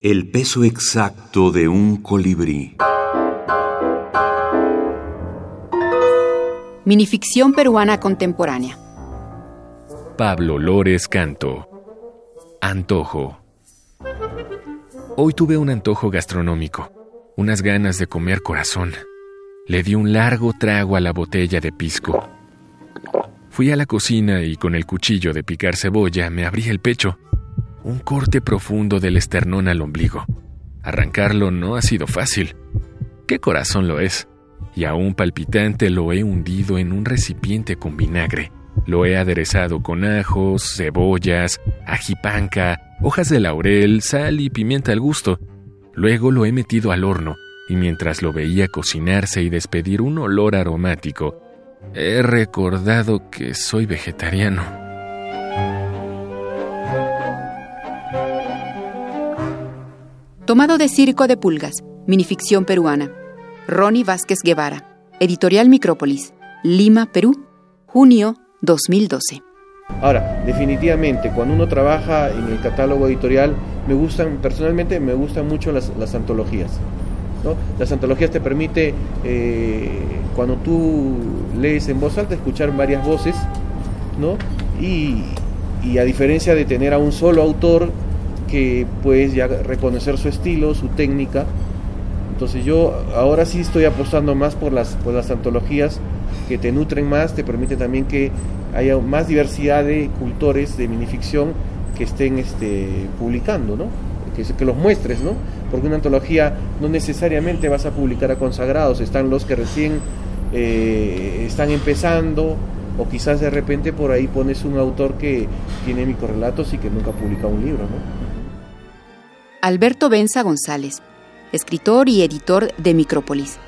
El peso exacto de un colibrí. Minificción peruana contemporánea. Pablo Lores Canto. Antojo. Hoy tuve un antojo gastronómico, unas ganas de comer corazón. Le di un largo trago a la botella de pisco. Fui a la cocina y con el cuchillo de picar cebolla me abrí el pecho un corte profundo del esternón al ombligo. Arrancarlo no ha sido fácil. ¿Qué corazón lo es? Y aún palpitante lo he hundido en un recipiente con vinagre. Lo he aderezado con ajos, cebollas, ajipanca, hojas de laurel, sal y pimienta al gusto. Luego lo he metido al horno y mientras lo veía cocinarse y despedir un olor aromático, he recordado que soy vegetariano. Tomado de Circo de Pulgas, minificción peruana. Ronnie Vázquez Guevara, Editorial Micrópolis, Lima, Perú, junio 2012. Ahora, definitivamente, cuando uno trabaja en el catálogo editorial, me gustan, personalmente me gustan mucho las, antologías. Las antologías te permite, eh, cuando tú lees en voz alta, escuchar varias voces, ¿no? Y, y a diferencia de tener a un solo autor, que puedes ya reconocer su estilo, su técnica. Entonces yo ahora sí estoy apostando más por las, por las antologías que te nutren más, te permite también que haya más diversidad de cultores de minificción que estén este, publicando, ¿no? Que, los muestres, ¿no? Porque una antología no necesariamente vas a publicar a consagrados, están los que recién eh, están empezando, o quizás de repente por ahí pones un autor que tiene microrelatos y que nunca ha publicado un libro, ¿no? Alberto Benza González, escritor y editor de Micrópolis.